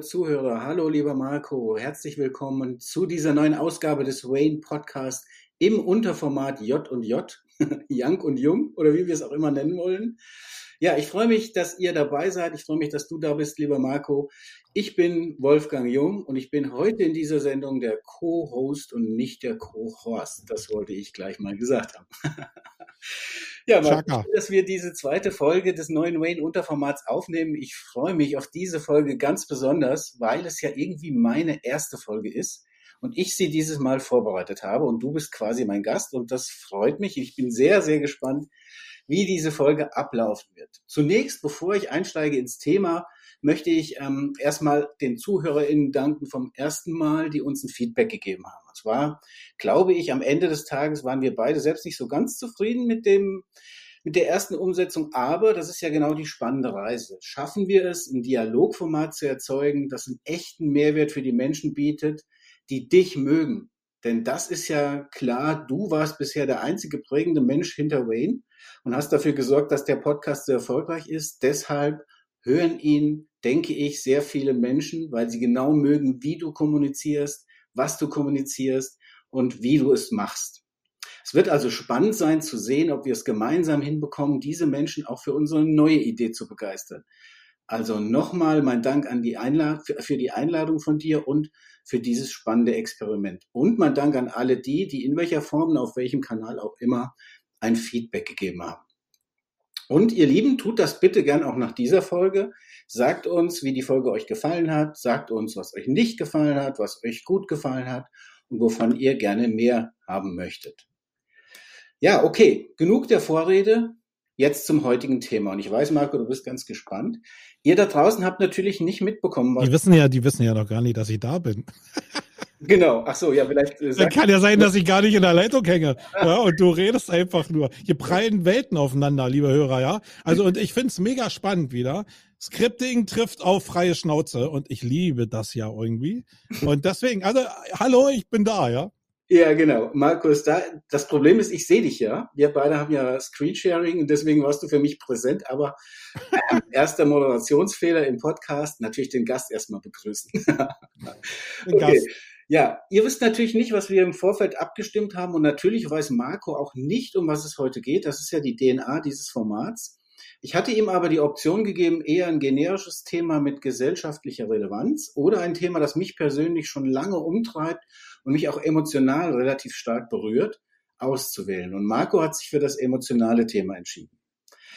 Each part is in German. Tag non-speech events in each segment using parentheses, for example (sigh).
Zuhörer, hallo, lieber Marco, herzlich willkommen zu dieser neuen Ausgabe des Wayne Podcast im Unterformat J und J, (laughs) Young und Jung oder wie wir es auch immer nennen wollen. Ja, ich freue mich, dass ihr dabei seid. Ich freue mich, dass du da bist, lieber Marco. Ich bin Wolfgang Jung und ich bin heute in dieser Sendung der Co-Host und nicht der Co-Horst. Das wollte ich gleich mal gesagt haben. (laughs) ja, Marco, dass wir diese zweite Folge des neuen Wayne-Unterformats aufnehmen. Ich freue mich auf diese Folge ganz besonders, weil es ja irgendwie meine erste Folge ist und ich sie dieses Mal vorbereitet habe und du bist quasi mein Gast und das freut mich. Ich bin sehr, sehr gespannt, wie diese Folge ablaufen wird. Zunächst, bevor ich einsteige ins Thema, möchte ich ähm, erstmal den ZuhörerInnen danken vom ersten Mal, die uns ein Feedback gegeben haben. Und zwar glaube ich, am Ende des Tages waren wir beide selbst nicht so ganz zufrieden mit dem, mit der ersten Umsetzung, aber das ist ja genau die spannende Reise. Schaffen wir es, ein Dialogformat zu erzeugen, das einen echten Mehrwert für die Menschen bietet, die dich mögen? Denn das ist ja klar, du warst bisher der einzige prägende Mensch hinter Wayne und hast dafür gesorgt, dass der Podcast sehr erfolgreich ist. Deshalb hören ihn, denke ich, sehr viele Menschen, weil sie genau mögen, wie du kommunizierst, was du kommunizierst und wie du es machst. Es wird also spannend sein zu sehen, ob wir es gemeinsam hinbekommen, diese Menschen auch für unsere neue Idee zu begeistern. Also nochmal mein Dank an die Einlad für die Einladung von dir und für dieses spannende Experiment. Und mein Dank an alle die, die in welcher Form, auf welchem Kanal auch immer ein Feedback gegeben haben. Und ihr Lieben, tut das bitte gern auch nach dieser Folge. Sagt uns, wie die Folge euch gefallen hat. Sagt uns, was euch nicht gefallen hat, was euch gut gefallen hat und wovon ihr gerne mehr haben möchtet. Ja, okay, genug der Vorrede. Jetzt zum heutigen Thema. Und ich weiß, Marco, du bist ganz gespannt. Ihr da draußen habt natürlich nicht mitbekommen, was. Die wissen ja, die wissen ja noch gar nicht, dass ich da bin. (laughs) Genau, ach so, ja, vielleicht. Äh, Dann kann ja sein, dass ich gar nicht in der Leitung hänge. Ja, und du redest einfach nur. Hier prallen Welten aufeinander, liebe Hörer, ja. Also, und ich find's mega spannend wieder. Scripting trifft auf freie Schnauze und ich liebe das ja irgendwie. Und deswegen, also, hallo, ich bin da, ja. Ja, genau. Markus, da, das Problem ist, ich sehe dich ja. Wir beide haben ja Screensharing und deswegen warst du für mich präsent. Aber äh, (laughs) erster Moderationsfehler im Podcast, natürlich den Gast erstmal begrüßen. (laughs) okay. Gast. Ja, ihr wisst natürlich nicht, was wir im Vorfeld abgestimmt haben und natürlich weiß Marco auch nicht, um was es heute geht. Das ist ja die DNA dieses Formats. Ich hatte ihm aber die Option gegeben, eher ein generisches Thema mit gesellschaftlicher Relevanz oder ein Thema, das mich persönlich schon lange umtreibt und mich auch emotional relativ stark berührt, auszuwählen. Und Marco hat sich für das emotionale Thema entschieden.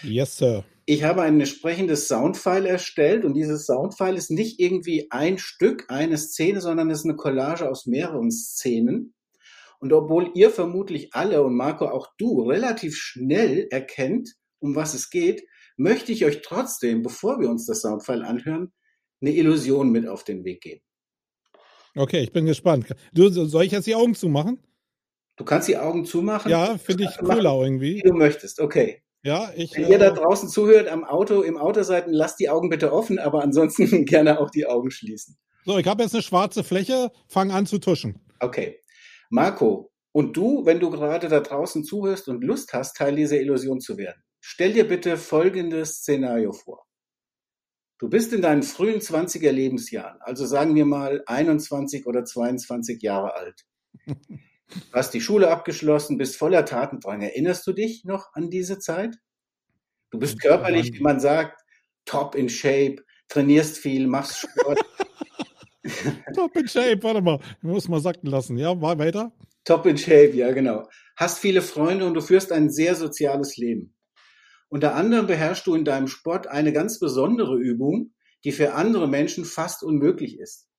Yes, Sir. Ich habe ein entsprechendes Soundfile erstellt und dieses Soundfile ist nicht irgendwie ein Stück, eine Szene, sondern es ist eine Collage aus mehreren Szenen. Und obwohl ihr vermutlich alle und Marco auch du relativ schnell erkennt, um was es geht, möchte ich euch trotzdem, bevor wir uns das Soundfile anhören, eine Illusion mit auf den Weg geben. Okay, ich bin gespannt. Du, soll ich jetzt die Augen zumachen? Du kannst die Augen zumachen. Ja, finde ich cooler irgendwie. Wie du möchtest, okay. Ja, ich. Wenn ihr da äh, draußen zuhört am Auto, im Auto seid, lasst die Augen bitte offen, aber ansonsten (laughs) gerne auch die Augen schließen. So, ich habe jetzt eine schwarze Fläche, fang an zu tuschen. Okay. Marco, und du, wenn du gerade da draußen zuhörst und Lust hast, Teil dieser Illusion zu werden, stell dir bitte folgendes Szenario vor. Du bist in deinen frühen 20er Lebensjahren, also sagen wir mal 21 oder 22 Jahre alt. (laughs) Du hast die Schule abgeschlossen, bist voller Tatendrang. Erinnerst du dich noch an diese Zeit? Du bist körperlich, wie man sagt, top in shape, trainierst viel, machst Sport. (laughs) top in shape, warte mal, ich muss mal sacken lassen. Ja, mal weiter. Top in shape, ja, genau. Hast viele Freunde und du führst ein sehr soziales Leben. Unter anderem beherrschst du in deinem Sport eine ganz besondere Übung, die für andere Menschen fast unmöglich ist.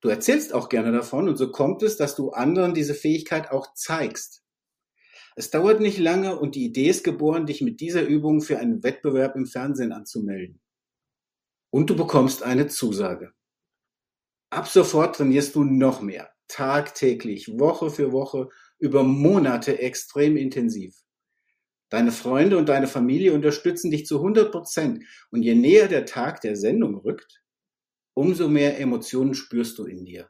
Du erzählst auch gerne davon und so kommt es, dass du anderen diese Fähigkeit auch zeigst. Es dauert nicht lange und die Idee ist geboren, dich mit dieser Übung für einen Wettbewerb im Fernsehen anzumelden. Und du bekommst eine Zusage. Ab sofort trainierst du noch mehr, tagtäglich, Woche für Woche, über Monate extrem intensiv. Deine Freunde und deine Familie unterstützen dich zu 100 Prozent. Und je näher der Tag der Sendung rückt, umso mehr Emotionen spürst du in dir.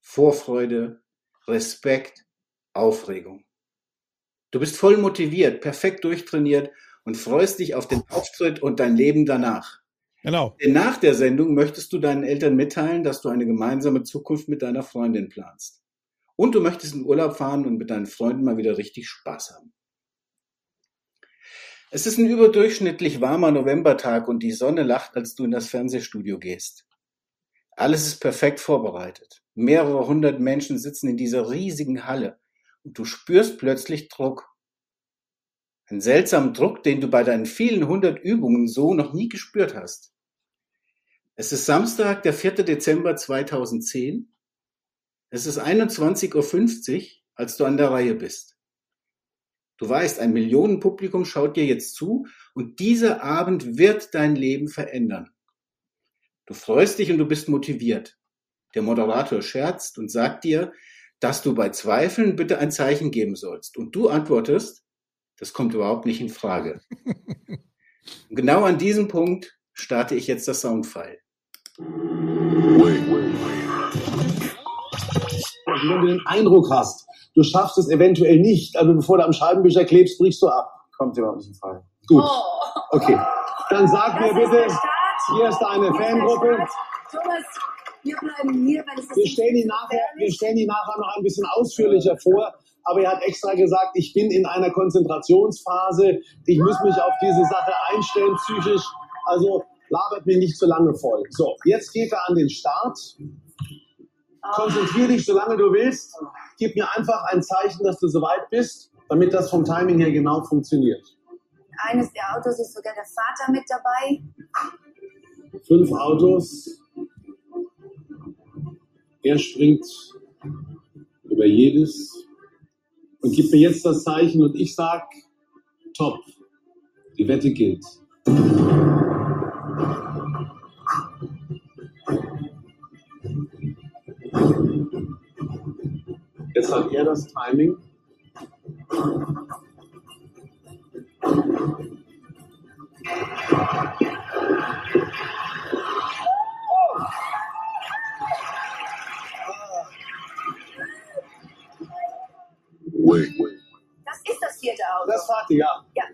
Vorfreude, Respekt, Aufregung. Du bist voll motiviert, perfekt durchtrainiert und freust dich auf den Auftritt und dein Leben danach. Genau. Denn nach der Sendung möchtest du deinen Eltern mitteilen, dass du eine gemeinsame Zukunft mit deiner Freundin planst. Und du möchtest in Urlaub fahren und mit deinen Freunden mal wieder richtig Spaß haben. Es ist ein überdurchschnittlich warmer Novembertag und die Sonne lacht, als du in das Fernsehstudio gehst. Alles ist perfekt vorbereitet. Mehrere hundert Menschen sitzen in dieser riesigen Halle und du spürst plötzlich Druck. Einen seltsamen Druck, den du bei deinen vielen hundert Übungen so noch nie gespürt hast. Es ist Samstag, der 4. Dezember 2010. Es ist 21.50 Uhr, als du an der Reihe bist. Du weißt, ein Millionenpublikum schaut dir jetzt zu und dieser Abend wird dein Leben verändern. Du freust dich und du bist motiviert. Der Moderator scherzt und sagt dir, dass du bei Zweifeln bitte ein Zeichen geben sollst. Und du antwortest, das kommt überhaupt nicht in Frage. (laughs) Und genau an diesem Punkt starte ich jetzt das Soundfile. Wenn du den Eindruck hast, du schaffst es eventuell nicht, aber bevor du am Scheibenwischer klebst, brichst du ab. Kommt überhaupt nicht in Frage. Gut. Oh. Okay. Dann sag Das mir bitte. Hier ist der Fangruppe. Thomas, wir bleiben hier, weil es ist Wir stellen die nachher, wir stellen die nachher noch ein bisschen ausführlicher vor. Aber er hat extra gesagt, ich bin in einer Konzentrationsphase. Ich muss mich auf diese Sache einstellen, psychisch. Also labert mir nicht zu lange voll. So, jetzt geht er an den Start. Konzentrier dich, solange du willst. Gib mir einfach ein Zeichen, dass du soweit bist, damit das vom Timing her genau funktioniert. Eines der Autos ist sogar der Vater mit dabei. Fünf Autos. Er springt über jedes und gibt mir jetzt das Zeichen und ich sag, top. Die Wette gilt. Jetzt hat er das Timing. Vater, ja. Ja.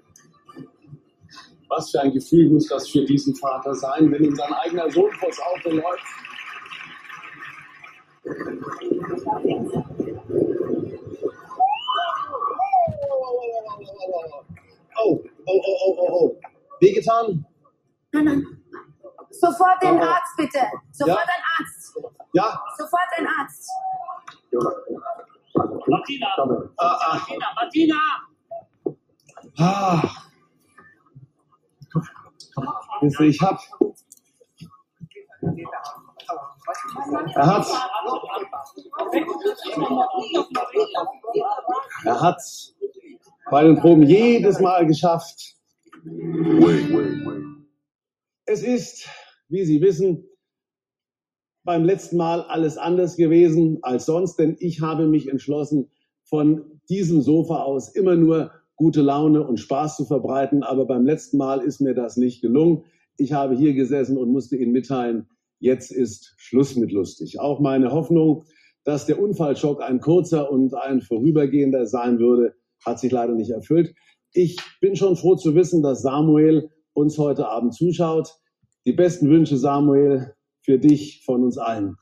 Was für ein Gefühl muss das für diesen Vater sein, wenn ihm sein eigener Sohn vors Auto läuft? Oh, oh, oh, oh, oh, oh. Wehgetan? Nein, nein. Sofort den Oh. Arzt, bitte. Sofort Ja. ein Arzt. Ja? Sofort ein Arzt. Martina. Martina, Martina! Ah. Ich hab. Er hat. Er hat bei den Proben jedes Mal geschafft. Es ist, wie Sie wissen, beim letzten Mal alles anders gewesen als sonst, denn ich habe mich entschlossen, von diesem Sofa aus immer nur gute Laune und Spaß zu verbreiten. Aber beim letzten Mal ist mir das nicht gelungen. Ich habe hier gesessen und musste Ihnen mitteilen, jetzt ist Schluss mit lustig. Auch meine Hoffnung, dass der Unfallschock ein kurzer und ein vorübergehender sein würde, hat sich leider nicht erfüllt. Ich bin schon froh zu wissen, dass Samuel uns heute Abend zuschaut. Die besten Wünsche, Samuel, für dich von uns allen.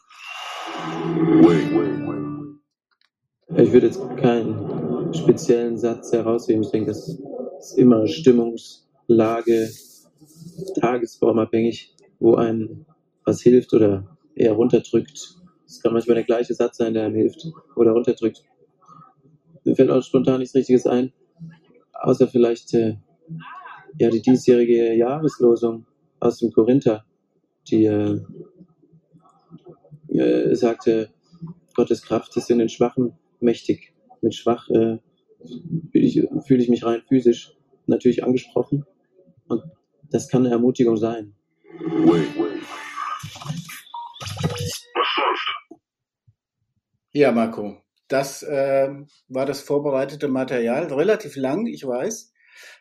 Ich würde jetzt keinen speziellen Satz herausheben. Ich denke, das ist immer Stimmungslage, tagesformabhängig, wo einem was hilft oder eher runterdrückt. Es kann manchmal der gleiche Satz sein, der einem hilft oder runterdrückt. Mir fällt auch spontan nichts Richtiges ein, außer vielleicht äh, ja, die diesjährige Jahreslosung aus dem Korinther, die äh, äh, sagte, Gottes Kraft ist in den Schwachen mächtig. Mit schwach äh, fühle ich, fühl ich mich rein physisch natürlich angesprochen. Und das kann eine Ermutigung sein. Ja, Marco, das ähm, war das vorbereitete Material. Relativ lang, ich weiß.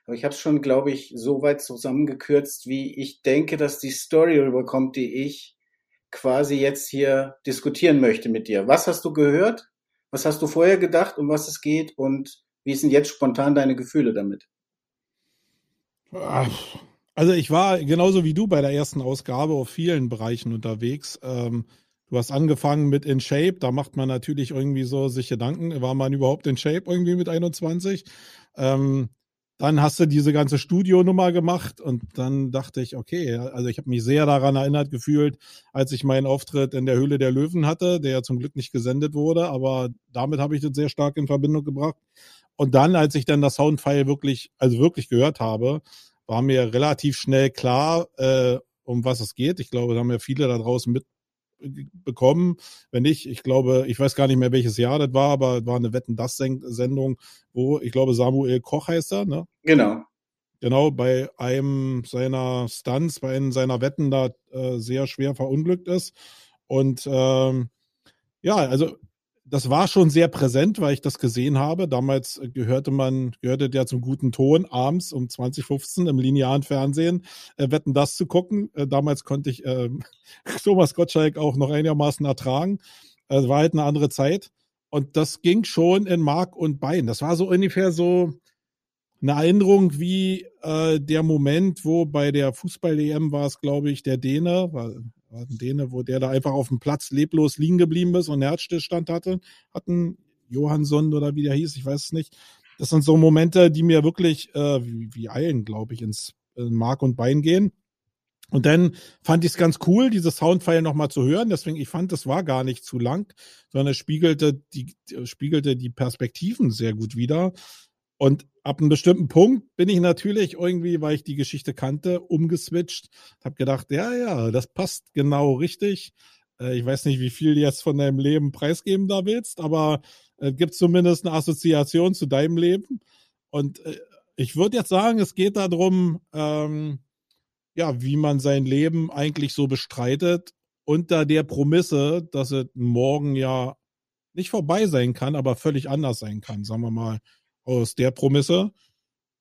Aber ich habe es schon, glaube ich, so weit zusammengekürzt, wie ich denke, dass die Story rüberkommt, die ich quasi jetzt hier diskutieren möchte mit dir. Was hast du gehört? Was hast du vorher gedacht, um was es geht? Und wie sind jetzt spontan deine Gefühle damit? Also ich war genauso wie du bei der ersten Ausgabe auf vielen Bereichen unterwegs. Ähm, du hast angefangen mit In Shape, da macht man natürlich irgendwie so sich Gedanken, war man überhaupt in Shape irgendwie mit 21? Ähm, dann hast du diese ganze Studionummer gemacht und dann dachte ich, okay, also ich habe mich sehr daran erinnert gefühlt, als ich meinen Auftritt in der Höhle der Löwen hatte, der ja zum Glück nicht gesendet wurde, aber damit habe ich das sehr stark in Verbindung gebracht. Und dann, als ich dann das Soundfile wirklich, also wirklich gehört habe, war mir relativ schnell klar, äh, um was es geht. Ich glaube, da haben ja viele da draußen mitbekommen. Wenn nicht, ich glaube, ich weiß gar nicht mehr, welches Jahr das war, aber es war eine Wetten das Sendung, wo ich glaube Samuel Koch heißt er, ne? Genau. Genau, bei einem seiner Stunts, bei einem seiner Wetten da äh, sehr schwer verunglückt ist. Und ähm, ja, also das war schon sehr präsent, weil ich das gesehen habe. Damals äh, gehörte man, gehörte der zum guten Ton, abends um 2015 im linearen Fernsehen, äh, wetten das zu gucken. Äh, damals konnte ich äh, (laughs) Thomas Gottschalk auch noch einigermaßen ertragen. Es war halt eine andere Zeit. Und das ging schon in Mark und Bein. Das war so ungefähr so eine Erinnerung wie äh, der Moment, wo bei der Fußball-EM war es, glaube ich, der Däne, war ein Däne, wo der da einfach auf dem Platz leblos liegen geblieben ist und Herzstillstand hatte, hatten Johansson oder wie der hieß, ich weiß es nicht. Das sind so Momente, die mir wirklich äh, wie, wie Eilen, glaube ich, ins in Mark und Bein gehen. Und dann fand ich es ganz cool, diese Soundfile nochmal zu hören. Deswegen, ich fand, es war gar nicht zu lang, sondern es spiegelte die, spiegelte die Perspektiven sehr gut wider. Und ab einem bestimmten Punkt bin ich natürlich irgendwie, weil ich die Geschichte kannte, umgeswitcht. Hab gedacht, ja, ja, das passt genau richtig. Äh, ich weiß nicht, wie viel du jetzt von deinem Leben preisgeben da willst, aber es äh, gibt zumindest eine Assoziation zu deinem Leben. Und äh, ich würde jetzt sagen, es geht darum, ähm, ja, wie man sein Leben eigentlich so bestreitet, unter der Promisse, dass es morgen ja nicht vorbei sein kann, aber völlig anders sein kann, sagen wir mal aus der Promisse.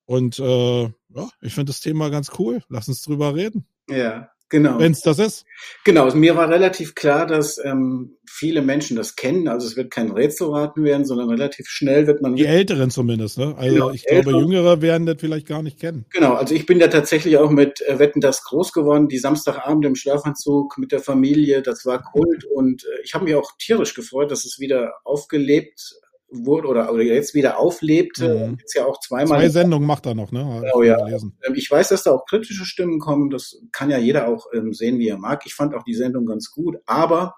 Und äh, ja, ich finde das Thema ganz cool. Lass uns drüber reden. Ja, genau. Wenn es das ist. Genau, also mir war relativ klar, dass ähm, viele Menschen das kennen. Also es wird kein Rätselraten werden, sondern relativ schnell wird man. Die Älteren zumindest, ne? Also genau, ich glaube, Jüngere werden das vielleicht gar nicht kennen. Genau, also ich bin ja tatsächlich auch mit äh, Wetten das groß geworden, die Samstagabend im Schlafanzug mit der Familie, das war Kult und äh, ich habe mich auch tierisch gefreut, dass es wieder aufgelebt wurde oder, oder jetzt wieder auflebte. Mhm. Jetzt ja auch zweimal. Zwei Sendungen macht er noch, ne? Genau, ja. Ähm, ich weiß, dass da auch kritische Stimmen kommen. Das kann ja jeder auch ähm, sehen, wie er mag. Ich fand auch die Sendung ganz gut. Aber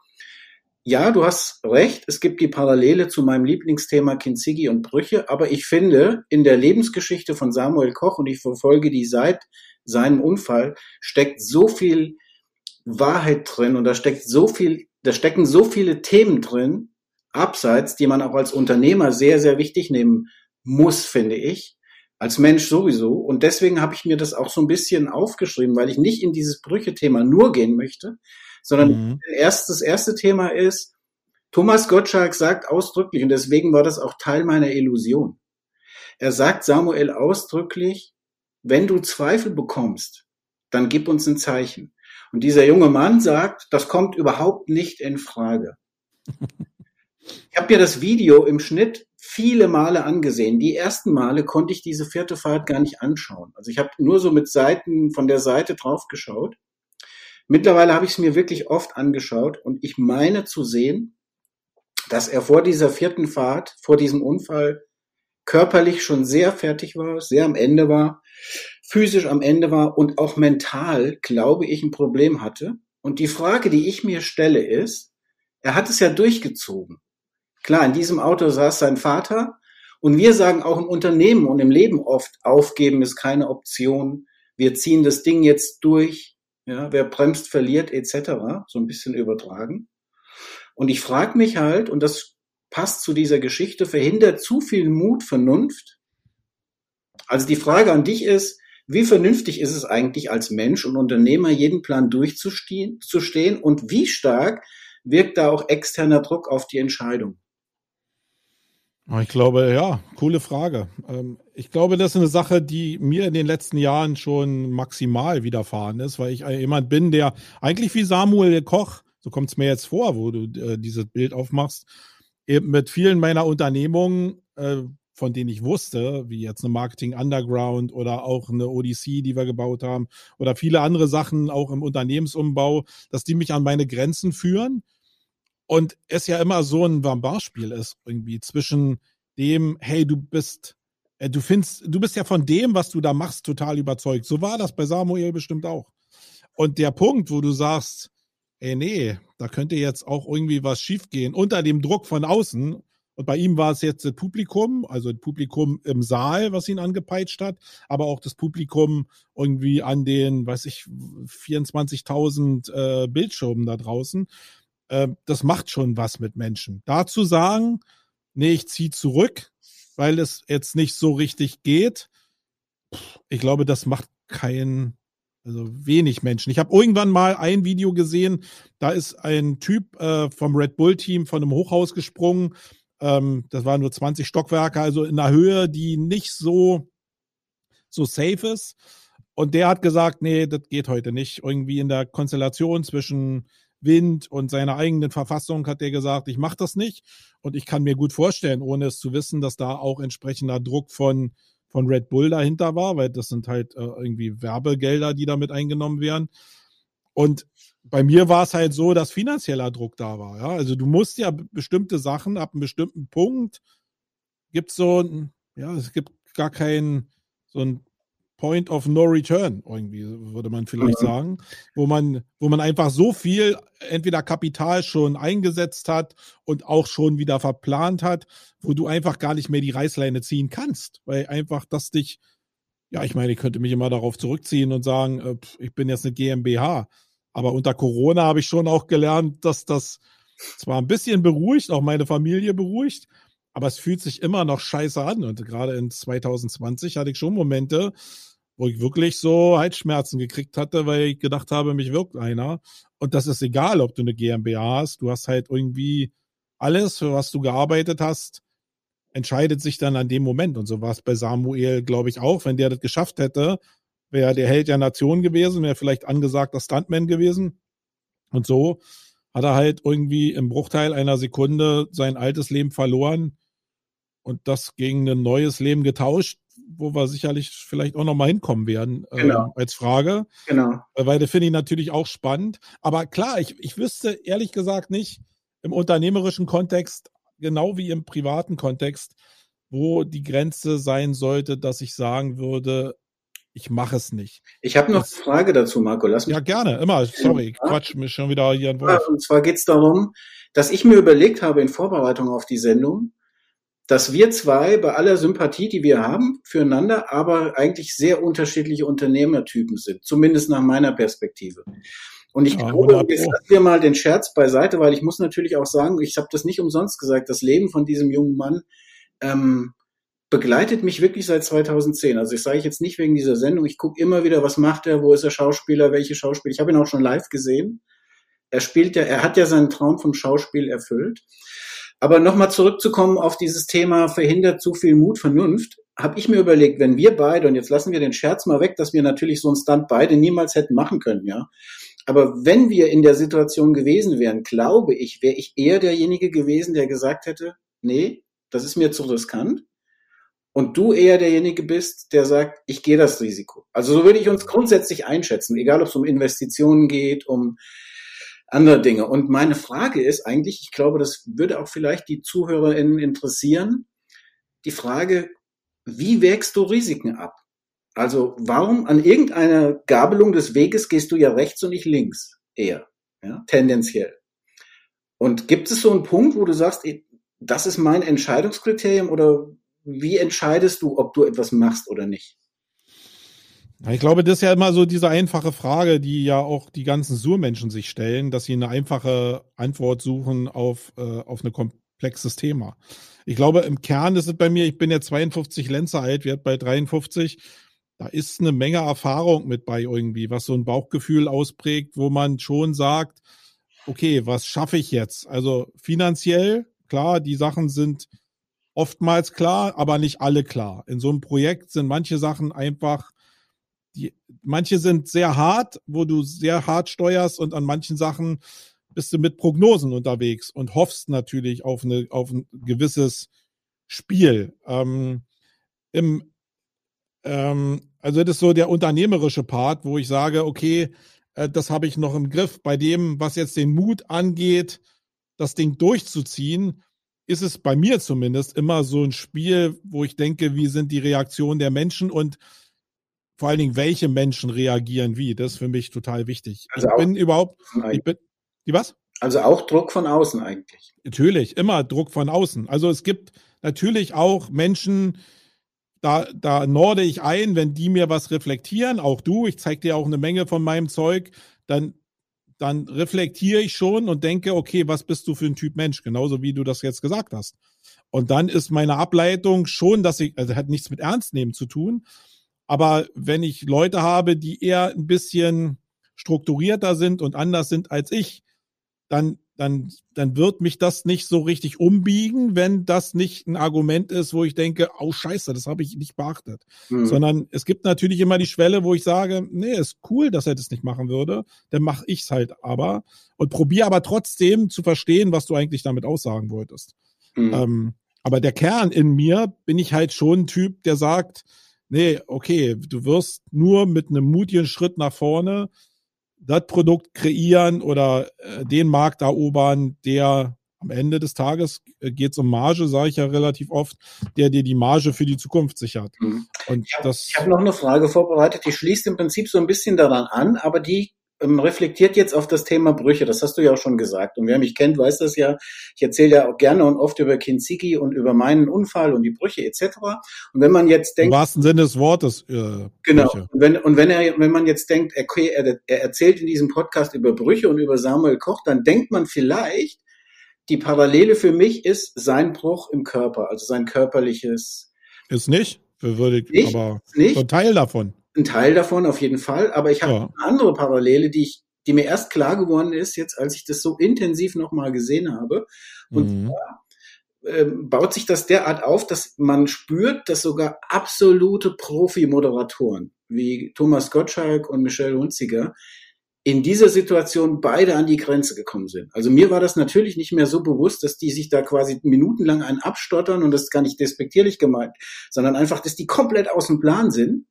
ja, du hast recht. Es gibt die Parallele zu meinem Lieblingsthema Kinzigi und Brüche. Aber ich finde, in der Lebensgeschichte von Samuel Koch und ich verfolge die seit seinem Unfall steckt so viel Wahrheit drin und da steckt so viel, da stecken so viele Themen drin, abseits, die man auch als Unternehmer sehr, sehr wichtig nehmen muss, finde ich. Als Mensch sowieso. Und deswegen habe ich mir das auch so ein bisschen aufgeschrieben, weil ich nicht in dieses Brüche-Thema nur gehen möchte, sondern mhm. erst, das erste Thema ist, Thomas Gottschalk sagt ausdrücklich, und deswegen war das auch Teil meiner Illusion. Er sagt Samuel ausdrücklich, wenn du Zweifel bekommst, dann gib uns ein Zeichen. Und dieser junge Mann sagt, das kommt überhaupt nicht in Frage. (laughs) Ich habe mir das Video im Schnitt viele Male angesehen. Die ersten Male konnte ich diese vierte Fahrt gar nicht anschauen. Also ich habe nur so mit Seiten von der Seite drauf geschaut. Mittlerweile habe ich es mir wirklich oft angeschaut und ich meine zu sehen, dass er vor dieser vierten Fahrt, vor diesem Unfall, körperlich schon sehr fertig war, sehr am Ende war, physisch am Ende war und auch mental, glaube ich, ein Problem hatte. Und die Frage, die ich mir stelle, ist, er hat es ja durchgezogen. Klar, in diesem Auto saß sein Vater. Und wir sagen auch im Unternehmen und im Leben oft, aufgeben ist keine Option. Wir ziehen das Ding jetzt durch. Ja, wer bremst, verliert, etc. So ein bisschen übertragen. Und ich frage mich halt, und das passt zu dieser Geschichte, verhindert zu viel Mut Vernunft? Also die Frage an dich ist, wie vernünftig ist es eigentlich als Mensch und Unternehmer, jeden Plan durchzustehen und wie stark wirkt da auch externer Druck auf die Entscheidung? Ich glaube, ja, coole Frage. Ähm, ich glaube, das ist eine Sache, die mir in den letzten Jahren schon maximal widerfahren ist, weil ich jemand bin, der eigentlich wie Samuel Koch, so kommt es mir jetzt vor, wo du äh, dieses Bild aufmachst, eben mit vielen meiner Unternehmungen äh, von denen ich wusste, wie jetzt eine Marketing Underground oder auch eine ODC, die wir gebaut haben, oder viele andere Sachen auch im Unternehmensumbau, dass die mich an meine Grenzen führen. Und es ja immer so ein Wambar-Spiel ist, irgendwie zwischen dem, hey, du bist, äh, du findest, du bist ja von dem, was du da machst, total überzeugt. So war das bei Samuel bestimmt auch. Und der Punkt, wo du sagst, ey, nee, da könnte jetzt auch irgendwie was schiefgehen unter dem Druck von außen. Und bei ihm war es jetzt das Publikum, also das Publikum im Saal, was ihn angepeitscht hat, aber auch das Publikum irgendwie an den, weiß ich, 24.000 äh, Bildschirmen da draußen. Äh, das macht schon was mit Menschen. Dazu sagen, nee, ich ziehe zurück, weil es jetzt nicht so richtig geht. Ich glaube, das macht keinen also wenig Menschen. Ich habe irgendwann mal ein Video gesehen, da ist ein Typ äh, vom Red Bull-Team von einem Hochhaus gesprungen. Ähm, das waren nur 20 Stockwerke, also in einer Höhe, die nicht so, so safe ist. Und der hat gesagt, nee, das geht heute nicht. Irgendwie in der Konstellation zwischen Wind und seiner eigenen Verfassung hat der gesagt, ich mache das nicht. Und ich kann mir gut vorstellen, ohne es zu wissen, dass da auch entsprechender Druck von von Red Bull dahinter war, weil das sind halt äh, irgendwie Werbegelder, die damit eingenommen werden. Und bei mir war es halt so, dass finanzieller Druck da war. Ja? Also du musst ja bestimmte Sachen ab einem bestimmten Punkt gibt so ein, ja, es gibt gar keinen so ein Point of No Return, irgendwie, würde man vielleicht ja. sagen, wo man, wo man einfach so viel entweder Kapital schon eingesetzt hat und auch schon wieder verplant hat, wo du einfach gar nicht mehr die Reißleine ziehen kannst, weil einfach das dich, ja, ich meine, ich könnte mich immer darauf zurückziehen und sagen, äh, ich bin jetzt eine GmbH, aber unter Corona habe ich schon auch gelernt, dass das zwar ein bisschen beruhigt, auch meine Familie beruhigt, aber es fühlt sich immer noch scheiße an. Und gerade in 2020 hatte ich schon Momente, wo ich wirklich so Halsschmerzen gekriegt hatte, weil ich gedacht habe, mich wirkt einer. Und das ist egal, ob du eine GmbH hast. Du hast halt irgendwie alles, für was du gearbeitet hast, entscheidet sich dann an dem Moment. Und so war es bei Samuel, glaube ich, auch. Wenn der das geschafft hätte, wäre der Held der Nation gewesen, wäre vielleicht angesagter Stuntman gewesen. Und so hat er halt irgendwie im Bruchteil einer Sekunde sein altes Leben verloren und das gegen ein neues Leben getauscht, wo wir sicherlich vielleicht auch nochmal hinkommen werden äh, genau. als Frage. Genau. Äh, weil das finde ich natürlich auch spannend. Aber klar, ich, ich wüsste ehrlich gesagt nicht im unternehmerischen Kontext, genau wie im privaten Kontext, wo die Grenze sein sollte, dass ich sagen würde, ich mache es nicht. Ich habe noch das, eine Frage dazu, Marco. Lass mich. Ja, gerne, immer. Sorry, ja. Quatsch mich schon wieder hier ein Wort. Und zwar geht es darum, dass ich mir überlegt habe in Vorbereitung auf die Sendung, dass wir zwei bei aller Sympathie, die wir haben füreinander, aber eigentlich sehr unterschiedliche Unternehmertypen sind, zumindest nach meiner Perspektive. Und ich ja, glaube, jetzt lassen wir mal den Scherz beiseite, weil ich muss natürlich auch sagen, ich habe das nicht umsonst gesagt, das Leben von diesem jungen Mann ähm, begleitet mich wirklich seit 2010. Also ich sage jetzt nicht wegen dieser Sendung, ich gucke immer wieder, was macht er, wo ist er Schauspieler, welche Schauspieler. Ich habe ihn auch schon live gesehen. Er spielt ja, er hat ja seinen Traum vom Schauspiel erfüllt. Aber nochmal zurückzukommen auf dieses Thema verhindert zu viel Mut, Vernunft, habe ich mir überlegt, wenn wir beide, und jetzt lassen wir den Scherz mal weg, dass wir natürlich so einen Stunt beide niemals hätten machen können, ja. Aber wenn wir in der Situation gewesen wären, glaube ich, wäre ich eher derjenige gewesen, der gesagt hätte, nee, das ist mir zu riskant. Und du eher derjenige bist, der sagt, ich gehe das Risiko. Also so würde ich uns grundsätzlich einschätzen, egal ob es um Investitionen geht, um andere Dinge. Und meine Frage ist eigentlich, ich glaube, das würde auch vielleicht die ZuhörerInnen interessieren, die Frage, wie wägst du Risiken ab? Also warum an irgendeiner Gabelung des Weges gehst du ja rechts und nicht links eher, ja, tendenziell. Und gibt es so einen Punkt, wo du sagst, das ist mein Entscheidungskriterium oder wie entscheidest du, ob du etwas machst oder nicht? Ich glaube, das ist ja immer so diese einfache Frage, die ja auch die ganzen Surmenschen sich stellen, dass sie eine einfache Antwort suchen auf, äh, auf ein komplexes Thema. Ich glaube, im Kern ist es bei mir, ich bin ja 52 Lenzer alt, werde bei 53. Da ist eine Menge Erfahrung mit bei irgendwie, was so ein Bauchgefühl ausprägt, wo man schon sagt, okay, was schaffe ich jetzt? Also finanziell, klar, die Sachen sind oftmals klar, aber nicht alle klar. In so einem Projekt sind manche Sachen einfach die, manche sind sehr hart, wo du sehr hart steuerst und an manchen Sachen bist du mit Prognosen unterwegs und hoffst natürlich auf, eine, auf ein gewisses Spiel. Ähm, im, ähm, also das ist so der unternehmerische Part, wo ich sage, okay, äh, das habe ich noch im Griff. Bei dem, was jetzt den Mut angeht, das Ding durchzuziehen, ist es bei mir zumindest immer so ein Spiel, wo ich denke, wie sind die Reaktionen der Menschen und vor allen Dingen, welche Menschen reagieren wie. Das ist für mich total wichtig. Also ich bin überhaupt, ich bin, die was? Also auch Druck von außen eigentlich. Natürlich, immer Druck von außen. Also es gibt natürlich auch Menschen, da, da norde ich ein, wenn die mir was reflektieren, auch du, ich zeig dir auch eine Menge von meinem Zeug, dann, dann reflektiere ich schon und denke, okay, was bist du für ein Typ Mensch? Genauso wie du das jetzt gesagt hast. Und dann ist meine Ableitung schon, dass ich, also hat nichts mit Ernst nehmen zu tun. Aber wenn ich Leute habe, die eher ein bisschen strukturierter sind und anders sind als ich, dann dann, dann wird mich das nicht so richtig umbiegen, wenn das nicht ein Argument ist, wo ich denke, oh scheiße, das habe ich nicht beachtet. Mhm. Sondern es gibt natürlich immer die Schwelle, wo ich sage, nee, ist cool, dass er das nicht machen würde, dann mache ich es halt aber und probiere aber trotzdem zu verstehen, was du eigentlich damit aussagen wolltest. Mhm. Ähm, aber der Kern in mir bin ich halt schon ein Typ, der sagt, nee, okay, du wirst nur mit einem mutigen Schritt nach vorne das Produkt kreieren oder äh, den Markt erobern, der am Ende des Tages äh, geht es um Marge, sage ich ja relativ oft, der dir die Marge für die Zukunft sichert. Mhm. Und ich habe hab noch eine Frage vorbereitet, die schließt im Prinzip so ein bisschen daran an, aber die reflektiert jetzt auf das Thema Brüche. Das hast du ja auch schon gesagt. Und wer mich kennt, weiß das ja. Ich erzähle ja auch gerne und oft über Kinzigi und über meinen Unfall und die Brüche etc. Und wenn man jetzt denkt, im wahrsten Sinne des Wortes, äh, genau. Und wenn und wenn er, wenn man jetzt denkt, okay, er, er erzählt in diesem Podcast über Brüche und über Samuel Koch, dann denkt man vielleicht, die Parallele für mich ist sein Bruch im Körper, also sein körperliches. Ist nicht, würde ich, nicht, aber nicht. ein Teil davon ein Teil davon auf jeden Fall, aber ich habe ja. eine andere Parallele, die ich, die mir erst klar geworden ist, jetzt als ich das so intensiv nochmal gesehen habe. Und mhm. zwar ähm, baut sich das derart auf, dass man spürt, dass sogar absolute Profi-Moderatoren wie Thomas Gottschalk und Michelle Hunziger in dieser Situation beide an die Grenze gekommen sind. Also mir war das natürlich nicht mehr so bewusst, dass die sich da quasi minutenlang einen abstottern und das ist gar nicht despektierlich gemeint, sondern einfach, dass die komplett aus dem Plan sind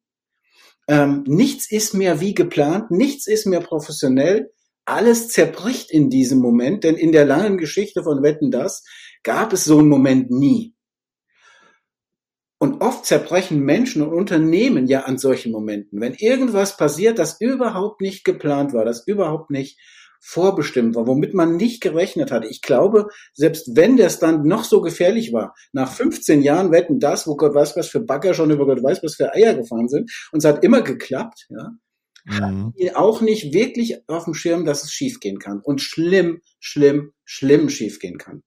ähm, nichts ist mehr wie geplant, nichts ist mehr professionell. Alles zerbricht in diesem Moment, denn in der langen Geschichte von Wetten das gab es so einen Moment nie. Und oft zerbrechen Menschen und Unternehmen ja an solchen Momenten. Wenn irgendwas passiert, das überhaupt nicht geplant war, das überhaupt nicht vorbestimmt war, womit man nicht gerechnet hatte. Ich glaube, selbst wenn der Stand noch so gefährlich war, nach 15 Jahren wetten das, wo Gott weiß, was für Bagger schon über Gott weiß, was für Eier gefahren sind, und es hat immer geklappt, ja, mhm. auch nicht wirklich auf dem Schirm, dass es schiefgehen kann und schlimm, schlimm, schlimm schiefgehen kann.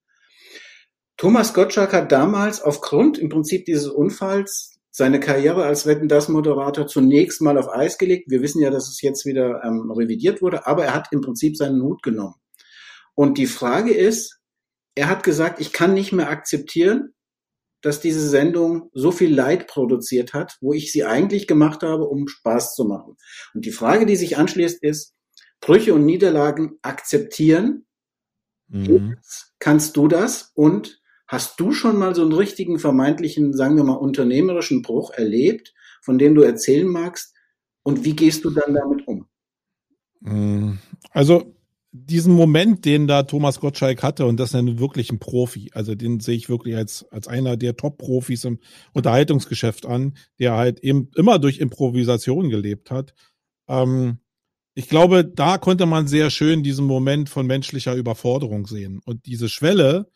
Thomas Gottschalk hat damals aufgrund im Prinzip dieses Unfalls seine Karriere als Wetten das Moderator zunächst mal auf Eis gelegt. Wir wissen ja, dass es jetzt wieder ähm, revidiert wurde, aber er hat im Prinzip seinen Hut genommen. Und die Frage ist, er hat gesagt, ich kann nicht mehr akzeptieren, dass diese Sendung so viel Leid produziert hat, wo ich sie eigentlich gemacht habe, um Spaß zu machen. Und die Frage, die sich anschließt, ist, Brüche und Niederlagen akzeptieren. Mhm. Kannst du das? Und Hast du schon mal so einen richtigen vermeintlichen, sagen wir mal, unternehmerischen Bruch erlebt, von dem du erzählen magst? Und wie gehst du dann damit um? Mm, also diesen Moment, den da Thomas Gottschalk hatte, und das ist ja wirklich ein Profi, also den sehe ich wirklich als, als einer der Top-Profis im Unterhaltungsgeschäft an, der halt eben immer durch Improvisation gelebt hat. Ähm, ich glaube, da konnte man sehr schön diesen Moment von menschlicher Überforderung sehen. Und diese Schwelle,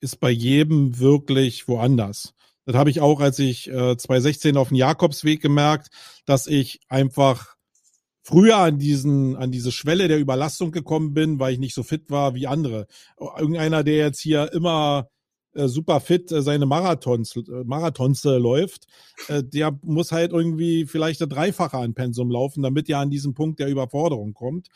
ist bei jedem wirklich woanders. Das habe ich auch, als ich äh, 2016 auf den Jakobsweg gemerkt, dass ich einfach früher an diesen, an diese Schwelle der Überlastung gekommen bin, weil ich nicht so fit war wie andere. Irgendeiner, der jetzt hier immer äh, super fit äh, seine Marathons, äh, Marathons äh, läuft, äh, der muss halt irgendwie vielleicht eine Dreifache an Pensum laufen, damit er an diesen Punkt der Überforderung kommt.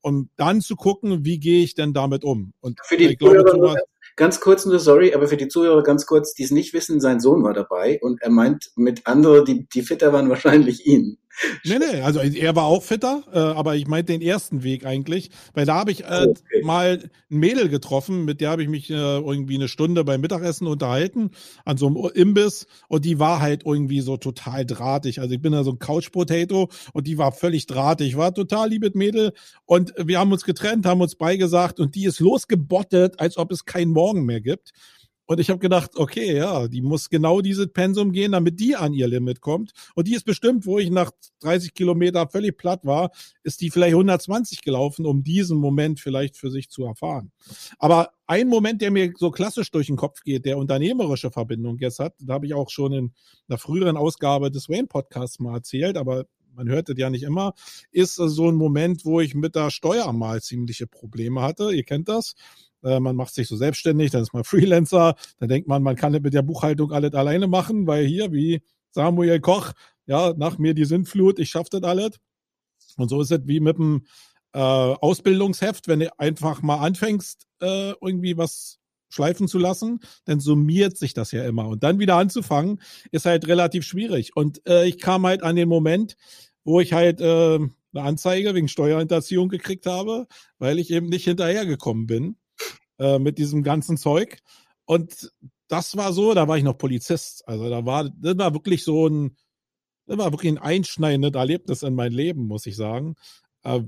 Um dann zu gucken, wie gehe ich denn damit um? Und für die ich glaube, Thomas, Ganz kurz nur, sorry, aber für die Zuhörer ganz kurz, die es nicht wissen, sein Sohn war dabei und er meint mit anderen, die, die fitter waren, (laughs) wahrscheinlich ihn. Nee, nee, also er war auch fitter, äh, aber ich meinte den ersten Weg eigentlich, weil da habe ich äh, okay. mal ein Mädel getroffen, mit der habe ich mich äh, irgendwie eine Stunde beim Mittagessen unterhalten an so einem Imbiss und die war halt irgendwie so total drahtig. Also ich bin da so ein Couch-Potato und die war völlig drahtig, war total liebes Mädel und wir haben uns getrennt, haben uns beigesagt und die ist losgebottet, als ob es keinen Morgen mehr gibt. Und ich habe gedacht, okay, ja, die muss genau dieses Pensum gehen, damit die an ihr Limit kommt. Und die ist bestimmt, wo ich nach 30 Kilometer völlig platt war, ist die vielleicht 120 gelaufen, um diesen Moment vielleicht für sich zu erfahren. Aber ein Moment, der mir so klassisch durch den Kopf geht, der unternehmerische Verbindung jetzt hat, da habe ich auch schon in einer früheren Ausgabe des Wayne Podcasts mal erzählt, aber man hört es ja nicht immer, ist so ein Moment, wo ich mit der Steuer mal ziemliche Probleme hatte. Ihr kennt das. Äh, man macht sich so selbstständig, dann ist man (laughs) Freelancer, dann denkt man, man kann mit der Buchhaltung alles alleine machen, weil hier, wie Samuel Koch, ja, nach mir die Sintflut, ich schaff das alles. Und so ist es wie mit dem äh, Ausbildungsheft, wenn du einfach mal anfängst, äh, irgendwie was schleifen zu lassen, dann summiert sich das ja immer. Und dann wieder anzufangen, ist halt relativ schwierig. Und äh, ich kam halt an den Moment, wo ich halt äh, eine Anzeige wegen Steuerhinterziehung gekriegt habe, weil ich eben nicht hinterhergekommen bin. Äh, mit diesem ganzen Zeug. Und das war so, da war ich noch Polizist. Also da war, das war wirklich so ein, das war wirklich ein einschneidendes Erlebnis in mein Leben, muss ich sagen. Äh,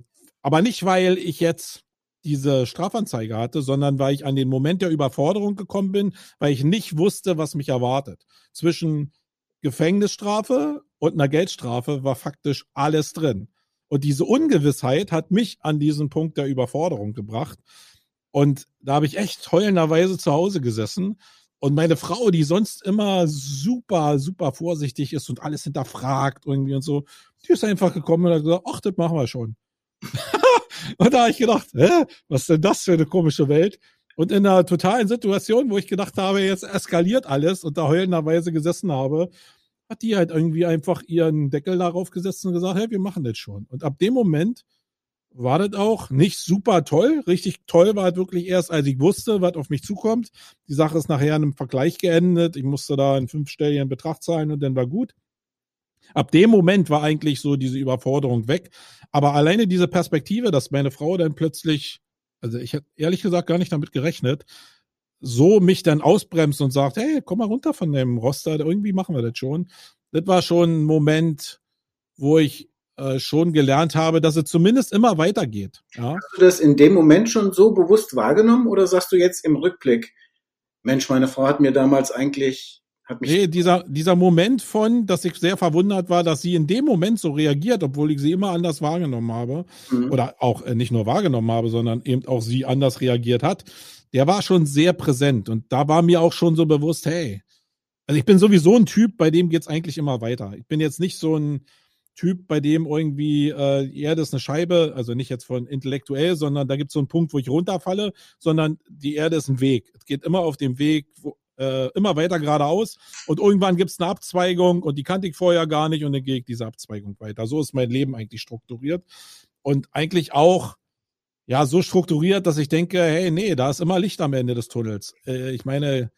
aber nicht, weil ich jetzt diese Strafanzeige hatte, sondern weil ich an den Moment der Überforderung gekommen bin, weil ich nicht wusste, was mich erwartet. Zwischen Gefängnisstrafe und einer Geldstrafe war faktisch alles drin. Und diese Ungewissheit hat mich an diesen Punkt der Überforderung gebracht. Und da habe ich echt heulenderweise zu Hause gesessen. Und meine Frau, die sonst immer super, super vorsichtig ist und alles hinterfragt irgendwie und so, die ist einfach gekommen und hat gesagt, ach, das machen wir schon. (laughs) und da habe ich gedacht, hä, was ist denn das für eine komische Welt? Und in einer totalen Situation, wo ich gedacht habe, jetzt eskaliert alles und da heulenderweise gesessen habe, hat die halt irgendwie einfach ihren Deckel darauf gesetzt und gesagt, hey, wir machen das schon. Und ab dem Moment war das auch nicht super toll. Richtig toll war es wirklich erst, als ich wusste, was auf mich zukommt. Die Sache ist nachher in einem Vergleich geendet. Ich musste da einen fünfstelligen Betrag zahlen und dann war gut. Ab dem Moment war eigentlich so diese Überforderung weg. Aber alleine diese Perspektive, dass meine Frau dann plötzlich, also ich hätte ehrlich gesagt gar nicht damit gerechnet, so mich dann ausbremst und sagt, hey, komm mal runter von dem Roster, irgendwie machen wir das schon. Das war schon ein Moment, wo ich äh, schon gelernt habe, dass es zumindest immer weitergeht. Ja? Hast du das in dem Moment schon so bewusst wahrgenommen oder sagst du jetzt im Rückblick, Mensch, meine Frau hat mir damals eigentlich hat mich nee, dieser, dieser Moment von, dass ich sehr verwundert war, dass sie in dem Moment so reagiert, obwohl ich sie immer anders wahrgenommen habe. Mhm. Oder auch äh, nicht nur wahrgenommen habe, sondern eben auch sie anders reagiert hat. Der war schon sehr präsent. Und da war mir auch schon so bewusst, hey, also ich bin sowieso ein Typ, bei dem geht's eigentlich immer weiter. Ich bin jetzt nicht so ein, Typ, bei dem irgendwie äh, die Erde ist eine Scheibe, also nicht jetzt von intellektuell, sondern da gibt es so einen Punkt, wo ich runterfalle, sondern die Erde ist ein Weg. Es geht immer auf dem Weg, wo, äh, immer weiter geradeaus und irgendwann gibt es eine Abzweigung und die kannte ich vorher gar nicht und dann gehe ich diese Abzweigung weiter. So ist mein Leben eigentlich strukturiert und eigentlich auch ja so strukturiert, dass ich denke, hey, nee, da ist immer Licht am Ende des Tunnels. Äh, ich meine,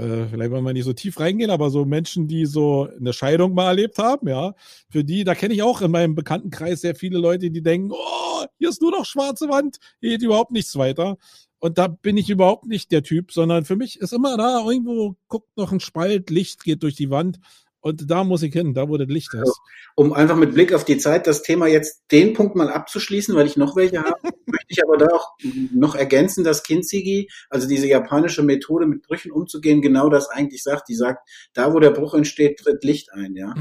äh, vielleicht wollen wir nicht so tief reingehen, aber so Menschen, die so eine Scheidung mal erlebt haben, ja, für die, da kenne ich auch in meinem Bekanntenkreis sehr viele Leute, die denken, oh, hier ist nur noch schwarze Wand, hier geht überhaupt nichts weiter. Und da bin ich überhaupt nicht der Typ, sondern für mich ist immer da, irgendwo guckt noch ein Spalt, Licht geht durch die Wand und da muss ich hin, da wo das Licht ist. Um einfach mit Blick auf die Zeit das Thema jetzt den Punkt mal abzuschließen, weil ich noch welche habe, (laughs) möchte ich aber da auch noch ergänzen, dass Kintsugi, also diese japanische Methode mit Brüchen umzugehen, genau das eigentlich sagt. Die sagt, da wo der Bruch entsteht, tritt Licht ein, ja.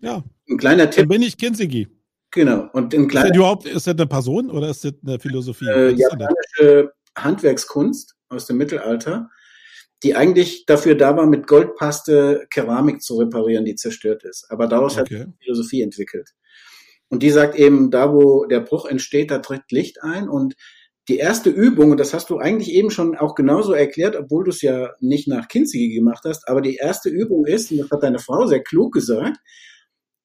Ja. Ein kleiner Tipp. Dann bin ich Kintsugi. Genau. Und ein kleiner. Ist das überhaupt, ist das eine Person oder ist das eine Philosophie? Äh, japanische Handwerkskunst aus dem Mittelalter die eigentlich dafür da war, mit Goldpaste Keramik zu reparieren, die zerstört ist. Aber daraus okay. hat die Philosophie entwickelt. Und die sagt eben, da wo der Bruch entsteht, da tritt Licht ein. Und die erste Übung, und das hast du eigentlich eben schon auch genauso erklärt, obwohl du es ja nicht nach Kinsey gemacht hast, aber die erste Übung ist, und das hat deine Frau sehr klug gesagt,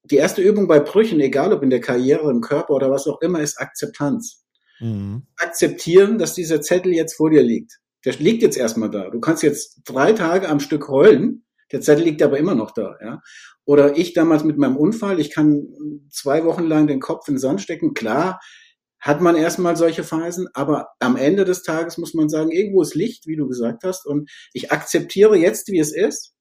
die erste Übung bei Brüchen, egal ob in der Karriere, im Körper oder was auch immer, ist Akzeptanz. Mhm. Akzeptieren, dass dieser Zettel jetzt vor dir liegt der liegt jetzt erstmal da. Du kannst jetzt drei Tage am Stück heulen, Der Zettel liegt aber immer noch da, ja. Oder ich damals mit meinem Unfall, ich kann zwei Wochen lang den Kopf in den Sand stecken. Klar, hat man erstmal solche Phasen, aber am Ende des Tages muss man sagen, irgendwo ist Licht, wie du gesagt hast, und ich akzeptiere jetzt, wie es ist.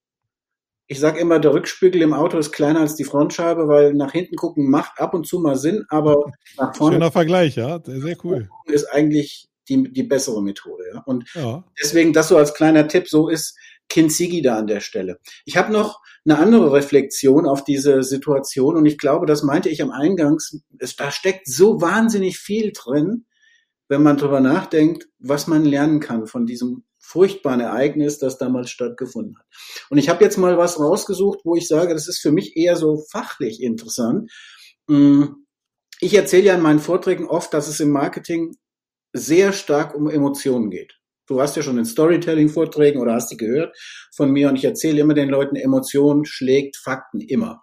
Ich sage immer, der Rückspiegel im Auto ist kleiner als die Frontscheibe, weil nach hinten gucken macht ab und zu mal Sinn, aber nach vorne. Schöner Vergleich, ja, sehr cool. Ist eigentlich die, die bessere Methode, ja. Und ja. deswegen das so als kleiner Tipp, so ist Kinzigi da an der Stelle. Ich habe noch eine andere Reflexion auf diese Situation und ich glaube, das meinte ich am Eingangs, es, da steckt so wahnsinnig viel drin, wenn man drüber nachdenkt, was man lernen kann von diesem furchtbaren Ereignis, das damals stattgefunden hat. Und ich habe jetzt mal was rausgesucht, wo ich sage, das ist für mich eher so fachlich interessant. Hm, ich erzähle ja in meinen Vorträgen oft, dass es im Marketing sehr stark um Emotionen geht. Du hast ja schon in Storytelling-Vorträgen oder hast die gehört von mir und ich erzähle immer den Leuten, Emotionen schlägt Fakten immer.